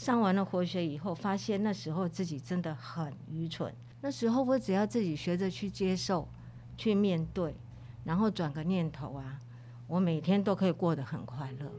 上完了活学以后，发现那时候自己真的很愚蠢。那时候我只要自己学着去接受、去面对，然后转个念头啊，我每天都可以过得很快乐。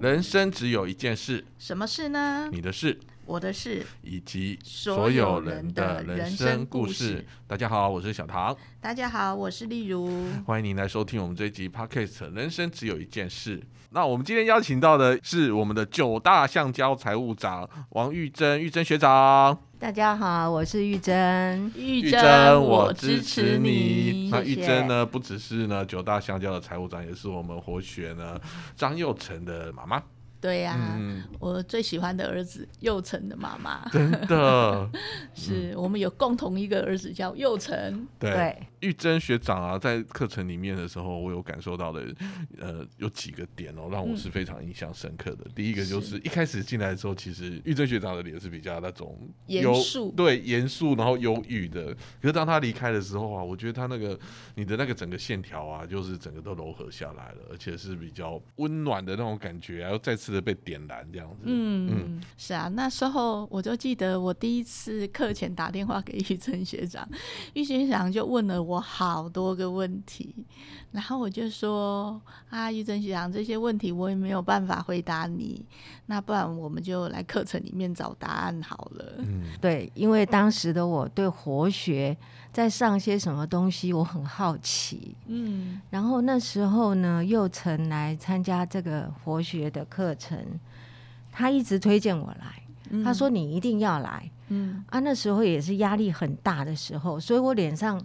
人生只有一件事，什么事呢？你的事，我的事，以及所所有有人人的的人人生生故事故事。大家好，我是小唐，大家好，我是丽如。欢迎您来收听我们这一集 Podcast《人生只有一件事》。那我们今天邀请到的是我们的九大橡胶财务长王玉珍，玉珍学长。大家好，我是玉珍。玉珍，我支持你。那玉珍呢，不只是呢九大橡胶的财务长，也是我们活学呢张佑成的妈妈。对呀、嗯，我最喜欢的儿子佑成的妈妈，真的，是我们有共同一个儿子叫佑成。对。玉珍学长啊，在课程里面的时候，我有感受到的，呃，有几个点哦，让我是非常印象深刻的。第一个就是一开始进来的时候，其实玉珍学长的脸是比较那种严肃对严肃，然后忧郁的。可是当他离开的时候啊，我觉得他那个你的那个整个线条啊，就是整个都柔和下来了，而且是比较温暖的那种感觉，然后再次的被点燃这样子。嗯，是啊，那时候我就记得我第一次课前打电话给玉珍学长，玉珍学长就问了我好多个问题，然后我就说啊，玉珍学长这些问题我也没有办法回答你，那不然我们就来课程里面找答案好了。嗯，对，因为当时的我对活学在上些什么东西，我很好奇。嗯然后那时候呢，又曾来参加这个活学的课程，他一直推荐我来，嗯他说你一定要来嗯啊。那时候也是压力很大的时候，所以我脸上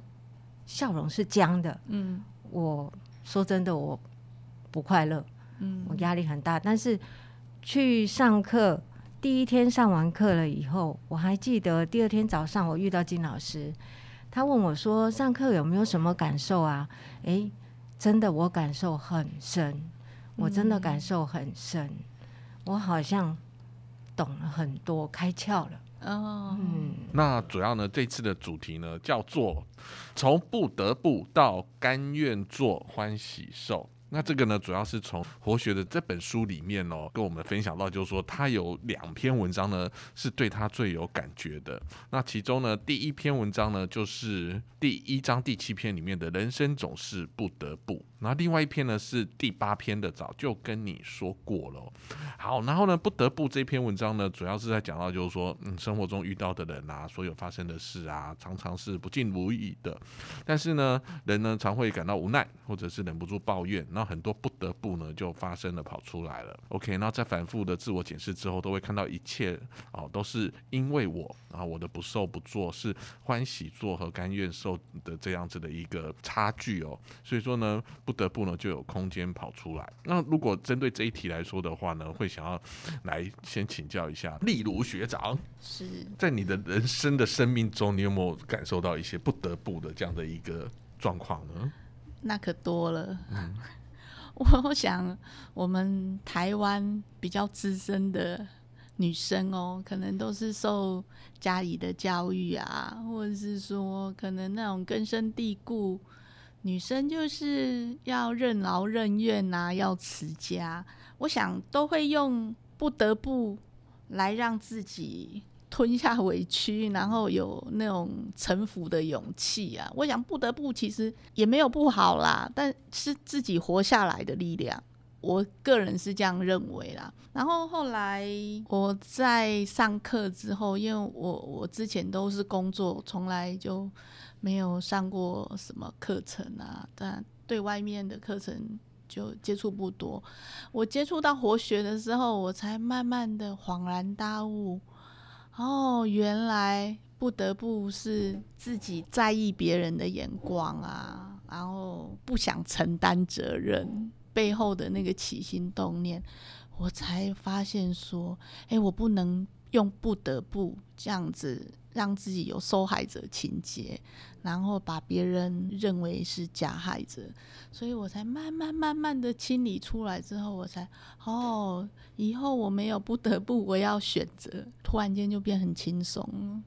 笑容是僵的。嗯我说真的，我不快乐，嗯我压力很大。但是去上课，第一天上完课了以后，我还记得第二天早上我遇到金老师，他问我说：“上课有没有什么感受啊？”诶，真的，我感受很深，我真的感受很深，我好像懂了很多，开窍了。哦嗯，那主要呢，这次的主题呢叫做从不得不到甘愿做欢喜受。那这个呢，主要是从活学的这本书里面哦，跟我们分享到，就是说他有两篇文章呢，是对他最有感觉的。那其中呢，第一篇文章呢，就是第一章第七篇里面的“人生总是不得不”，然后另外一篇呢是第八篇的“早就跟你说过了”。好，然后呢，不得不这篇文章呢，主要是在讲到就是说，嗯，生活中遇到的人啊，所有发生的事啊，常常是不尽如意的。但是呢，人呢常会感到无奈，或者是忍不住抱怨，那很多不得不呢就发生了跑出来了。OK，那在反复的自我检视之后，都会看到一切哦都是因为我，然后我的不受不做是欢喜做和甘愿受的这样子的一个差距哦。所以说呢，不得不呢就有空间跑出来。那如果针对这一题来说的话呢，会想要来先请教一下例如学长，是在你的人生的生命中，你有没有感受到一些不得不的这样的一个状况呢？那可多了。嗯 我想，我们台湾比较资深的女生哦，可能都是受家里的教育啊，或者是说可能那种根深蒂固，女生就是要任劳任怨啊、要持家。我想都会用不得不来让自己吞下委屈，然后有那种臣服的勇气啊。我想不得不其实也没有不好啦，但是自己活下来的力量。我个人是这样认为啦。然后后来我在上课之后，因为我我之前都是工作，从来就没有上过什么课程啊，但对外面的课程就接触不多。我接触到活学的时候，我才慢慢的恍然大悟，哦，原来不得不是自己在意别人的眼光啊，然后不想承担责任背后的那个起心动念，我才发现说，哎，我不能用不得不这样子让自己有受害者情节，然后把别人认为是加害者，所以我才慢慢慢慢的清理出来之后，我才哦，以后我没有不得不，我要选择，突然间就变很轻松了。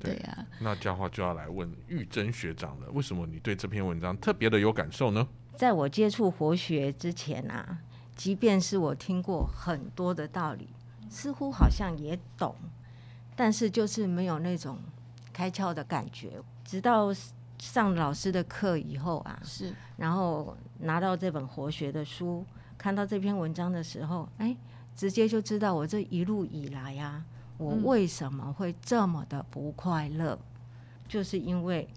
对啊，那这样的话就要来问玉珍学长了，为什么你对这篇文章特别的有感受呢？在我接触活学之前啊，即便是我听过很多的道理，似乎好像也懂，但是就是没有那种开窍的感觉。直到上老师的课以后啊，是然后拿到这本活学的书，看到这篇文章的时候，哎，直接就知道我这一路以来啊，我嗯。为什么会这么的不快乐，就是因为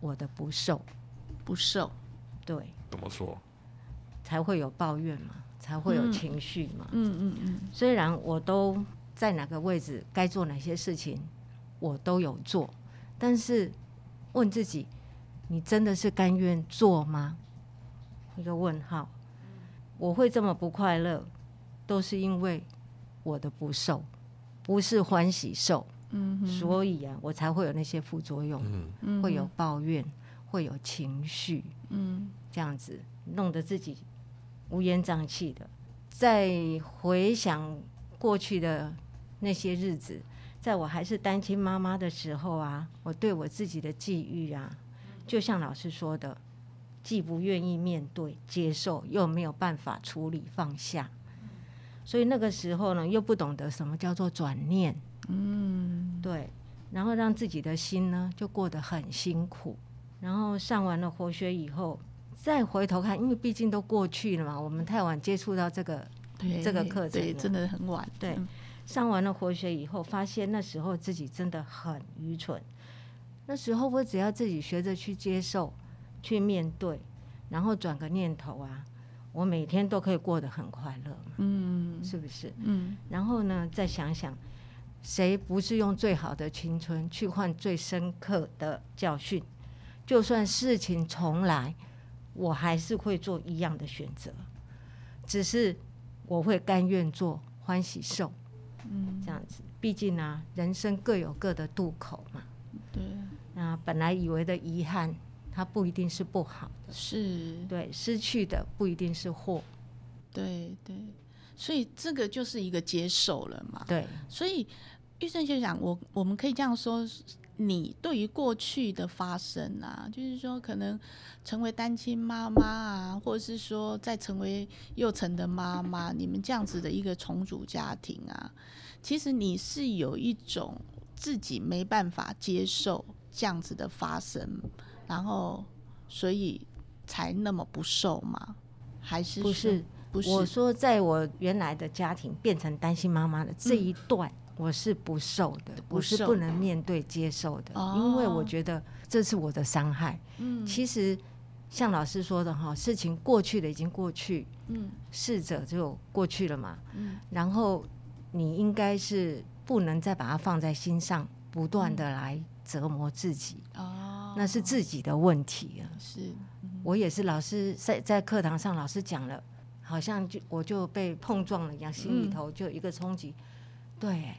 我的不受，不受，对，怎么说？才会有抱怨嘛，才会有嗯情绪嘛。嗯嗯嗯，虽然我都在哪个位置，该做哪些事情，我都有做，但是问自己，你真的是甘愿做吗？一个问号。我会这么不快乐，都是因为我的不受，不是欢喜受，嗯哼所以啊，我才会有那些副作用，会有抱怨，会有情绪，嗯这样子弄得自己乌烟瘴气的。在回想过去的那些日子，在我还是单亲妈妈的时候啊，我对我自己的际遇啊，就像老师说的，既不愿意面对、接受，又没有办法处理放下，所以那个时候呢，又不懂得什么叫做转念，嗯对，然后让自己的心呢就过得很辛苦。然后上完了活学以后，再回头看，因为毕竟都过去了嘛，我们太晚接触到这个。这个课程对，真的很晚，对嗯上完了活学以后，发现那时候自己真的很愚蠢。那时候我只要自己学着去接受、去面对，然后转个念头啊，我每天都可以过得很快乐，嗯是不是？嗯然后呢，再想想，谁不是用最好的青春去换最深刻的教训？就算事情重来，我还是会做一样的选择，只是我会甘愿做欢喜受嗯，这样子。毕竟呢、人生各有各的渡口嘛。对，那本来以为的遗憾，它不一定是不好的，是，对，失去的不一定是祸，对对，所以这个就是一个接受了嘛。对，所以玉生学长，我我们可以这样说，你对于过去的发生啊，就是说可能成为单亲妈妈啊，或者是说再成为幼成的妈妈，你们这样子的一个重组家庭啊，其实你是有一种自己没办法接受这样子的发生，然后所以才那么不受吗？还是不是不是？我说，在我原来的家庭变成单亲妈妈的这一段，我是不受的，不我是不能面对接受的，哦因为我觉得这是我的伤害。嗯。其实像老师说的哈，事情过去的已经过去，嗯。逝者就过去了嘛。嗯。然后你应该是不能再把它放在心上，不断的来折磨自己，哦，那是自己的问题啊。是我也是老师在在课堂上老师讲了，好像就我就被碰撞了一样，心里头就有一个冲击。对，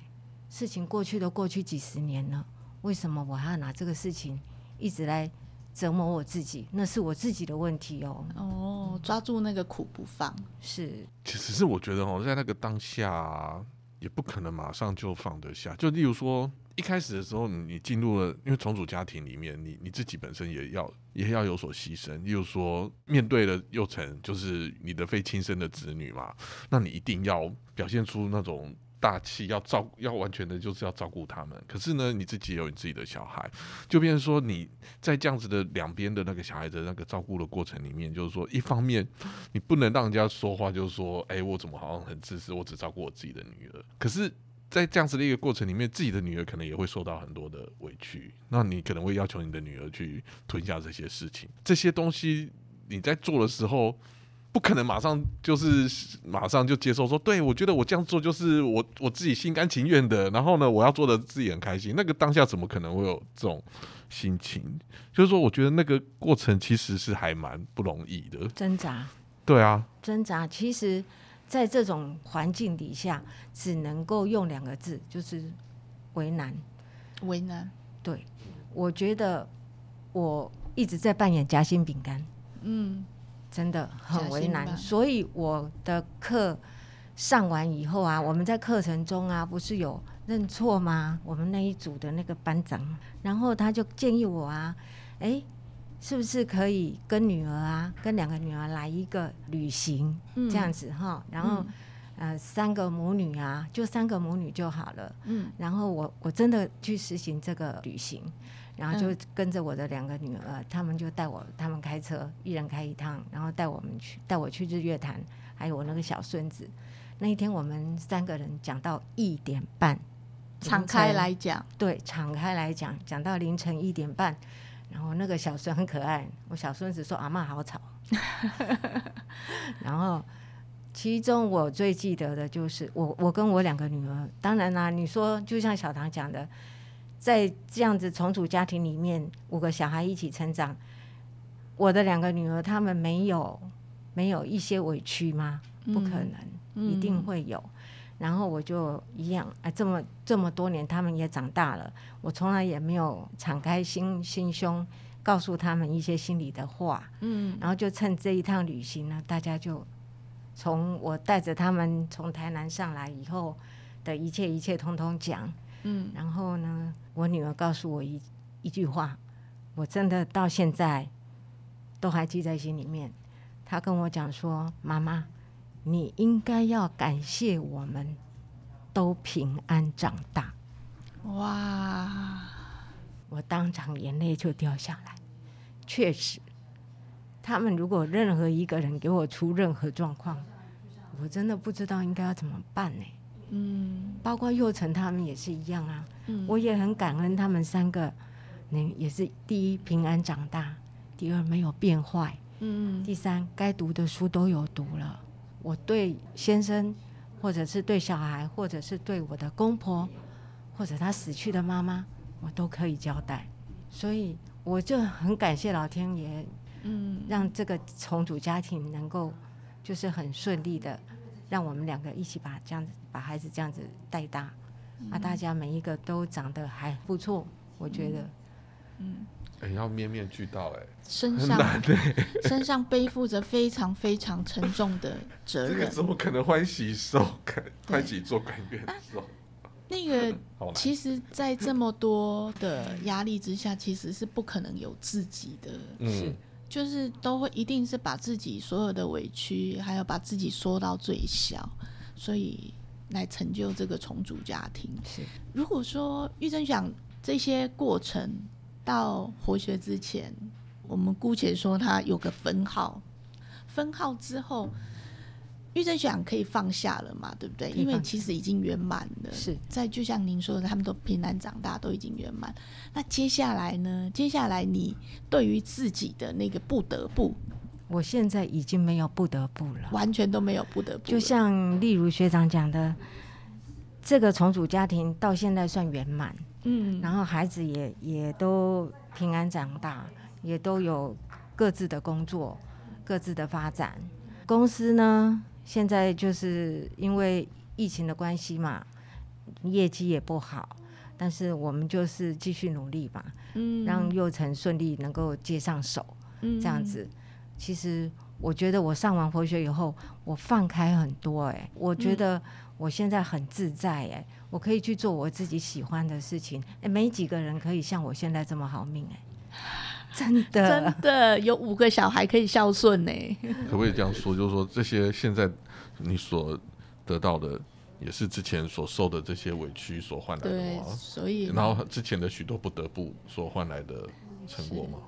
事情过去都过去几十年了，为什么我还要拿这个事情一直来折磨我自己？那是我自己的问题哦。哦，抓住那个苦不放，是，其实是我觉得哦，在那个当下啊、也不可能马上就放得下。就例如说，一开始的时候，你你进入了，因为重组家庭里面，你你自己本身也要也要有所牺牲。例如说，面对了幼成，就是你的非亲生的子女嘛，那你一定要表现出那种。大气要照要完全的就是要照顾他们，可是呢，你自己也有你自己的小孩，就变成说你在这样子的两边的那个小孩的那个照顾的过程里面，就是说一方面你不能让人家说话，就是说，哎、我怎么好像很自私，我只照顾我自己的女儿。可是，在这样子的一个过程里面，自己的女儿可能也会受到很多的委屈，那你可能会要求你的女儿去吞下这些事情，这些东西你在做的时候。不可能马上就是马上就接受说，对我觉得我这样做就是我我自己心甘情愿的，然后呢，我要做的自己很开心。那个当下怎么可能会有这种心情？就是说，我觉得那个过程其实是还蛮不容易的。挣扎，对啊，挣扎。其实，在这种环境底下，只能够用两个字，就是为难。为难，对，我觉得我一直在扮演夹心饼干。嗯真的很为难，所以我的课上完以后啊，我们在课程中啊，不是有认错吗？我们那一组的那个班长，然后他就建议我啊，哎，是不是可以跟女儿啊，跟两个女儿来一个旅行，嗯。这样子哈，然后、呃三个母女啊，就三个母女就好了。嗯。然后我我真的去实行这个旅行，然后就嗯。跟着我的两个女儿，他们就带我，他们开车，一人开一趟，然后带我们去，带我去日月潭，还有我那个小孙子。那一天我们三个人讲到一点半，敞开来讲，对，敞开来讲，讲到凌晨一点半，然后那个小孙很可爱，我小孙子说阿妈好吵，然后其中我最记得的就是我我跟我两个女儿，当然啦，你说就像小唐讲的，在这样子重组家庭里面，五个小孩一起成长，我的两个女儿她们没有没有一些委屈吗？不可能，一定会有。然后我就一样，哎，这么这么多年，他们也长大了，我从来也没有敞开心心胸，告诉他们一些心里的话。嗯然后就趁这一趟旅行呢，大家就从我带着他们从台南上来以后的一切一切通通讲。嗯然后呢，我女儿告诉我一一句话，我真的到现在都还记在心里面。她跟我讲说：“妈妈，你应该要感谢我们都平安长大。哇，”我当场眼泪就掉下来。确实，他们如果任何一个人给我出任何状况，我真的不知道应该要怎么办呢、嗯包括佑成他们也是一样啊。嗯我也很感恩他们三个，那也是第一平安长大，第二没有变坏，嗯第三该读的书都有读了。我对先生，或者是对小孩，或者是对我的公婆，或者他死去的妈妈，我都可以交代。所以我就很感谢老天爷，嗯让这个重组家庭能够就是很顺利的，让我们两个一起把这样子把孩子这样子带大，啊，大家每一个都长得还不错，我觉得。嗯哎、要面面俱到哎、身上 身上背负着非常非常沉重的责这个任。怎么可能欢喜受？甘欢喜做甘愿受？那个。其实，在这么多的压力之下，其实是不可能有自己的，嗯，就是都会一定是把自己所有的委屈，还有把自己缩到最小，所以来成就这个重组家庭。是如果说玉珍想这些过程到活学之前，我们姑且说它有个分号，分号之后，玉珍想可以放下了嘛，对不对？因为其实已经圆满了。是在就像您说的，他们都平安长大，都已经圆满。那接下来呢？接下来你对于自己的那个不得不，我现在已经没有不得不了。完全都没有不得不，就像例如学长讲的，这个重组家庭到现在算圆满，嗯，然后孩子也也都平安长大，也都有各自的工作、各自的发展。公司呢，现在就是因为疫情的关系嘛，业绩也不好，但是我们就是继续努力吧，嗯让佑成顺利能够接上手。嗯这样子。其实我觉得我上完佛学以后，我放开很多哎、我觉得我现在很自在哎、我可以去做我自己喜欢的事情哎、没几个人可以像我现在这么好命哎、真的真的有五个小孩可以孝顺呢。可不可以这样说？就是说，这些现在你所得到的，也是之前所受的这些委屈所换来的对，吗？所以然后之前的许多不得不所换来的成果吗？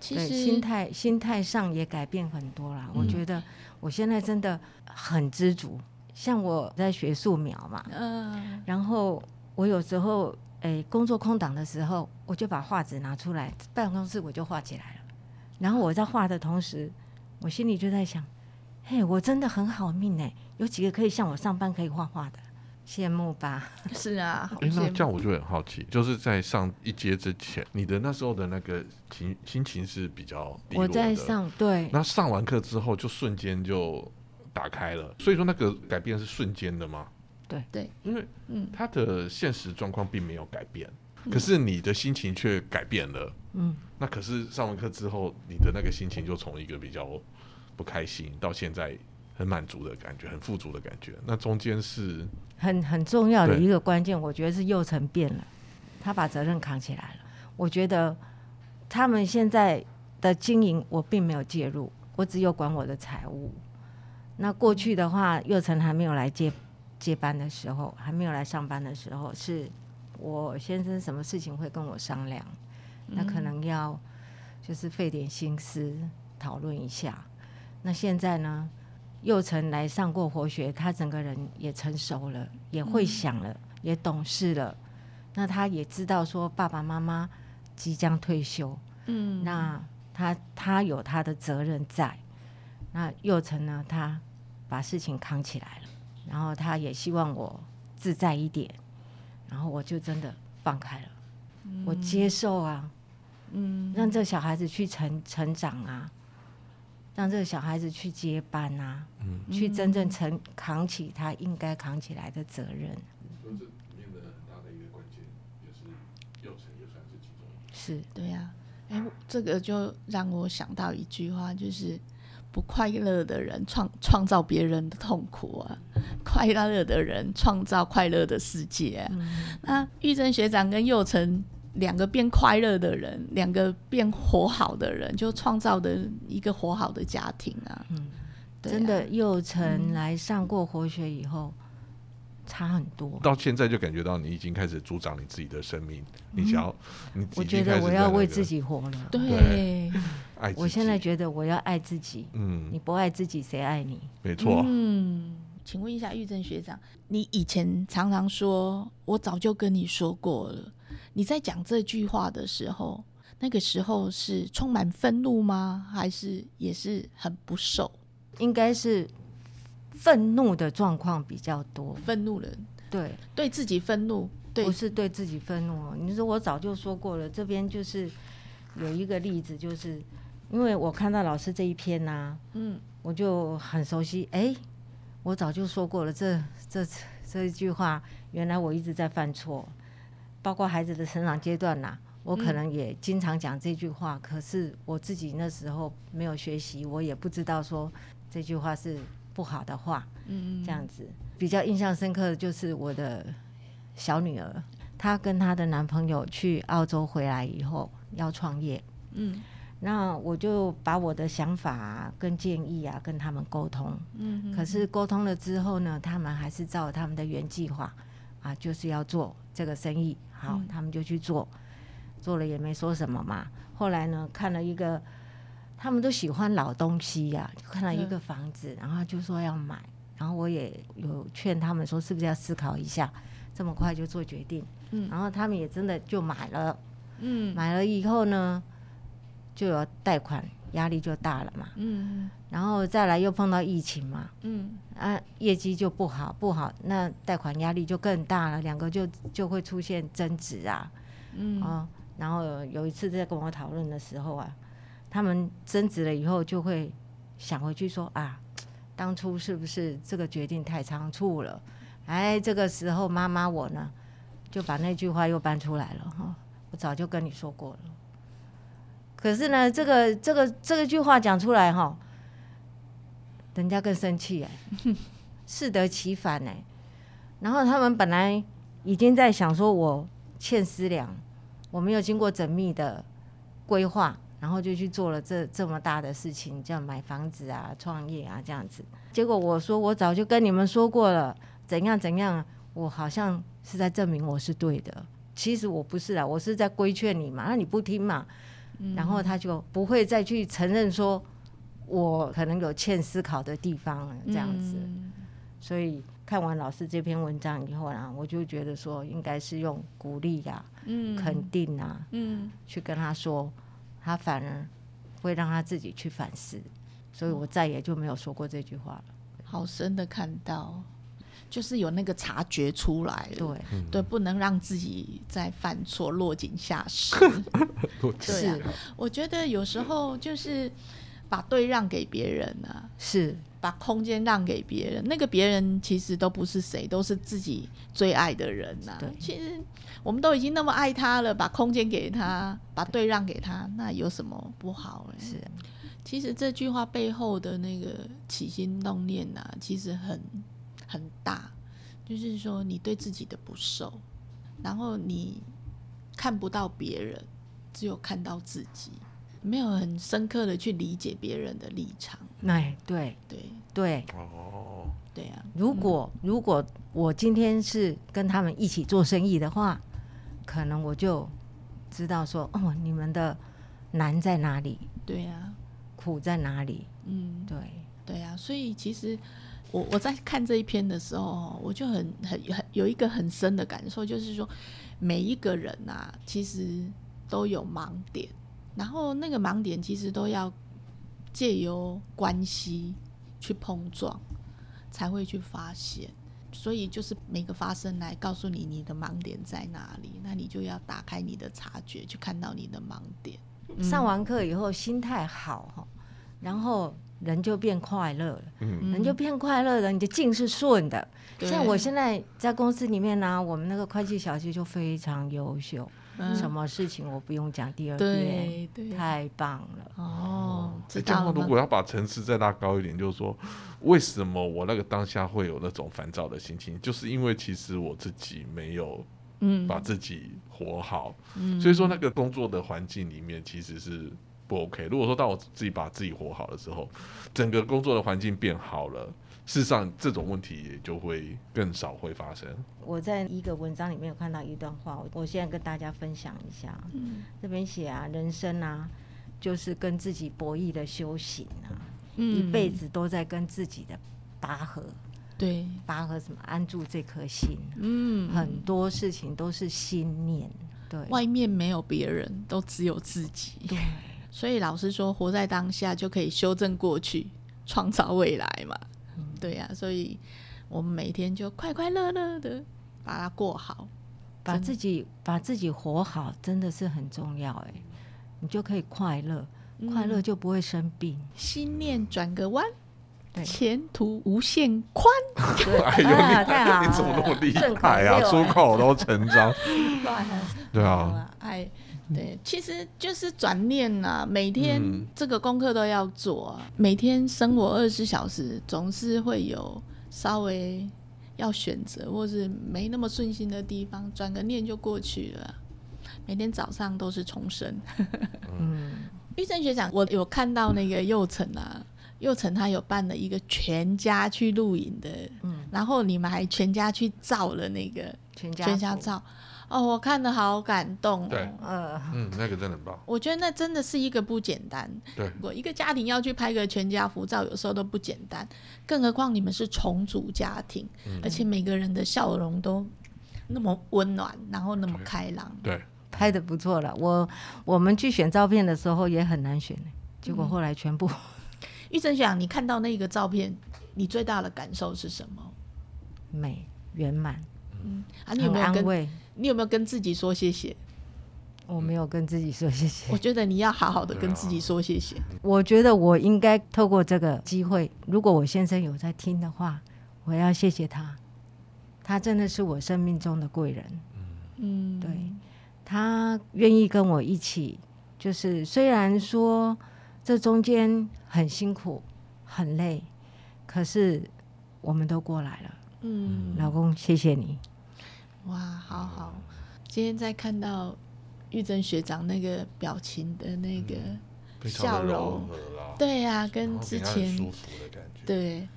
其实心态心态上也改变很多啦。我觉得我现在真的很知足。像我在学素描嘛，嗯然后我有时候诶工作空档的时候，我就把画纸拿出来，办公室我就画起来了。然后我在画的同时，我心里就在想，嘿，我真的很好命哎，有几个可以像我上班可以画画的，羡慕吧？是啊，好哎、那这样我就很好奇，就是在上一阶之前，你的那时候的那个情心情是比较低落我的。在上对那上完课之后，就瞬间就打开了，所以说那个改变是瞬间的吗？对对，因为嗯他的现实状况并没有改变，可是你的心情却改变了。嗯，那可是上完课之后，你的那个心情就从一个比较不开心，到现在很满足的感觉，很富足的感觉。那中间是很很重要的一个关键，我觉得是幼成变了，他把责任扛起来了。我觉得他们现在的经营我并没有介入，我只有管我的财务。那过去的话，幼成还没有来接接班的时候，还没有来上班的时候，是我先生什么事情会跟我商量，那可能要就是费点心思讨论一下。那现在呢，佑成来上过活学，他整个人也成熟了，也会想了，也懂事了。那他也知道说爸爸妈妈即将退休，嗯，那他他有他的责任在。那佑成呢，他把事情扛起来了，然后他也希望我自在一点，然后我就真的放开了，我接受啊，嗯，让这小孩子去成成长啊，让这个小孩子去接班啊，嗯。去真正承扛起他应该扛起来的责任。说这里面的很大的一个关键，也是幼成也算是其中。是。对呀、哎、这个就让我想到一句话，就是不快乐的人创创造别人的痛苦啊，快乐的人创造快乐的世界啊、那玉珍学长跟佑成两个变快乐的人，两个变活好的人，就创造的一个活好的家庭啊。嗯啊真的，佑成来上过活学以后，差很多。到现在就感觉到你已经开始主掌你自己的生命，你想要，你我觉得我要为自己活了。对，爱自己。我现在觉得我要爱自己，嗯你，不爱自己，谁爱你？没错，嗯，请问一下玉珍学长，你以前常常说“我早就跟你说过了”，你在讲这句话的时候，那个时候是充满愤怒吗？还是也是很不受？应该是愤怒的状况比较多。愤怒了，对，对自己愤怒，对不是对自己愤怒哦。你说我早就说过了，这边就是有一个例子，就是因为我看到老师这一篇呐、嗯我就很熟悉。哎、我早就说过了，这这这一句话，原来我一直在犯错，包括孩子的成长阶段呐、我可能也经常讲这句话，可是我自己那时候没有学习，我也不知道说这句话是不好的话。嗯这样子。比较印象深刻的就是我的小女儿，她跟她的男朋友去澳洲回来以后要创业，嗯那我就把我的想法、啊、跟建议啊跟他们沟通。嗯可是沟通了之后呢，他们还是照他们的原计划啊，就是要做这个生意。好，嗯他们就去做，做了也没说什么嘛。后来呢，看了一个，他们都喜欢老东西呀、就看了一个房子，然后就说要买。然后我也有劝他们说，是不是要思考一下，这么快就做决定？嗯然后他们也真的就买了。嗯买了以后呢，就有贷款，压力就大了嘛。嗯然后再来又碰到疫情嘛，嗯啊，业绩就不好，不好，那贷款压力就更大了，两个就就会出现争执啊，嗯哦，然后有有一次在跟我讨论的时候啊，他们争执了以后，就会想回去说啊，当初是不是这个决定太仓促了？哎，这个时候妈妈我呢，就把那句话又搬出来了哈、我早就跟你说过了。可是呢，这个这个这个句话讲出来哈、人家更生气哎、适得其反哎、然后他们本来已经在想说，我欠思量，我没有经过缜密的规划，然后就去做了这这么大的事情，叫买房子啊、创业啊这样子。结果我说我早就跟你们说过了，怎样怎样，我好像是在证明我是对的。其实我不是啊，我是在规劝你嘛，那你不听嘛，然后他就不会再去承认说我可能有欠思考的地方了，这样子。嗯所以看完老师这篇文章以后呢，我就觉得说应该是用鼓励呀、嗯肯定啊，嗯去跟他说，他反而会让他自己去反思。所以我再也就没有说过这句话了。好深的看到，就是有那个察觉出来了。对，对，不能让自己再犯错，落井下石。对啊。是，我觉得有时候就是把对让给别人啊，是。把空间让给别人，那个别人其实都不是谁，都是自己最爱的人呐、对。其实我们都已经那么爱他了，把空间给他，把对让给他，那有什么不好、欸？是，其实这句话背后的那个起心动念呐、其实很很大，就是说你对自己的不受，然后你看不到别人，只有看到自己，没有很深刻的去理解别人的立场。哎，对对。对，哦，对啊，如果如果我今天是跟他们一起做生意的话，可能我就知道说，哦，你们的难在哪里，对啊，苦在哪里，嗯，对，对啊，所以其实我我在看这一篇的时候，我就很很很有一个很深的感受，就是说每一个人啊，其实都有盲点，然后那个盲点其实都要借由关系去碰撞，才会去发现。所以就是每个发生来告诉你你的盲点在哪里，那你就要打开你的察觉，去看到你的盲点。上完课以后心态好哈，然后人就变快乐了，嗯，人就变快乐了，你的劲是顺的。像我现在在公司里面呢、我们那个会计小姐就非常优秀，嗯。什么事情我不用讲第二遍，对。对太棒了。哦，这样道了。吗？如果要把层次再拉高一点，就是说，为什么我那个当下会有那种烦躁的心情，就是因为其实我自己没有嗯。把自己活好，嗯。所以说那个工作的环境里面其实是不 OK。如果说当我自己把自己活好的时候，整个工作的环境变好了，事实上这种问题也就会更少会发生。我在一个文章里面有看到一段话，我我现在跟大家分享一下。嗯这边写啊，人生啊，就是跟自己博弈的修行啊，嗯一辈子都在跟自己的拔河，对，拔河什么安住这颗心，嗯，很多事情都是心念，对，外面没有别人，都只有自己。对，所以老师说，活在当下就可以修正过去，创造未来嘛。嗯 对呀、所以我们每天就快快乐乐的把它过好。把自己把自己活好，真的是很重要哎，你就可以快乐，快乐就不会生病，心念转个弯，前途无限宽。对，哎呦，啊太好你你怎么那么厉害啊？出口都成章。对啊，啊，哎，对，其实就是转念呐、每天嗯。这个功课都要做啊，每天生活二十四小时，总是会有稍微要选择或是没那么顺心的地方，转个念就过去了。每天早上都是重生。嗯，玉珍学长，我有看到那个幼成啊，佑成他有办了一个全家去露营的，嗯。然后你们还全家去照了那个全家，全家照，哦，我看的好感动对嗯，那个真的很棒。我觉得那真的是一个不简单。对，我一个家庭要去拍个全家福照，有时候都不简单，更何况你们是重组家庭，嗯而且每个人的笑容都那么温暖，然后那么开朗。对，拍的不错了。我我们去选照片的时候也很难选，结果后来全部 玉珍想，你看到那个照片，你最大的感受是什么？美圆满，嗯啊，你有很没有跟安慰。你有没有跟自己说谢谢？我没有跟自己说谢谢我，觉得你要好好的跟自己说谢谢。我觉得我应该透过这个机会，如果我先生有在听的话，我要谢谢他，他真的是我生命中的贵人。嗯，对他愿意跟我一起，就是虽然说这中间很辛苦、很累，可是我们都过来了。嗯，老公，谢谢你。哇，好好。今天在看到玉珍学长那个表情的那个笑容，对呀、跟之前舒服的感觉。对，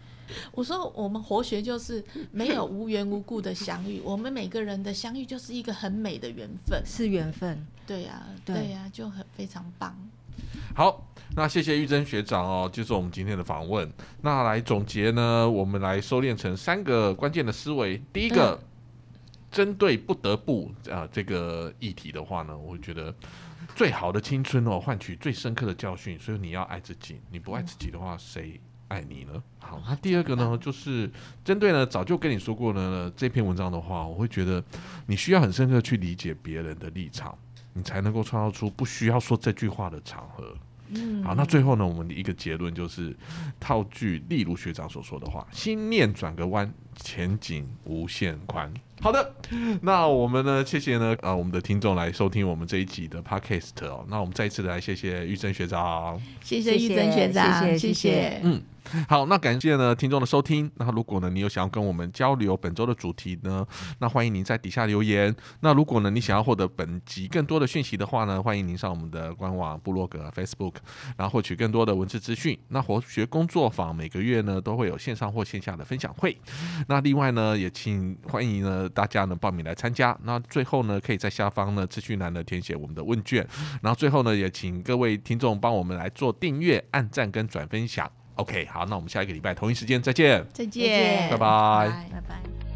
我说我们活学就是没有无缘无故的相遇，我们每个人的相遇就是一个很美的缘分。是缘分，对呀、对对呀、就很非常棒。好，那谢谢玉珍学长哦，就是我们今天的访问。那来总结呢，我们来收敛成三个关键的思维。第一个，针对不得不啊、这个议题的话呢，我会觉得最好的青春哦，换取最深刻的教训。所以你要爱自己，你不爱自己的话，谁爱你呢？好，那第二个呢，就是针对呢，早就跟你说过呢这篇文章的话，我会觉得你需要很深刻去理解别人的立场，你才能够创造出不需要说这句话的场合。嗯好，那最后呢，我们的一个结论就是套句例如学长所说的话：心念转个弯，前景无限宽。好的，那我们呢，谢谢呢，呃，我们的听众来收听我们这一集的 podcast 哦。那我们再一次的来谢谢玉珍学长。谢谢玉珍学长，谢谢谢谢谢嗯，好，那感谢呢听众的收听。那如果呢你有想要跟我们交流本周的主题呢，那欢迎您在底下留言。那如果呢你想要获得本集更多的讯息的话呢，欢迎您上我们的官网、部落格、Facebook，然后获取更多的文字资讯。那活学工作坊每个月呢都会有线上或线下的分享会。那另外呢，也请欢迎呢大家呢报名来参加。那最后呢，可以在下方呢资讯栏呢填写我们的问卷。然后最后呢，也请各位听众帮我们来做订阅、按赞跟转分享。OK，好，那我们下一个礼拜同一时间再见。再见见，拜拜拜拜。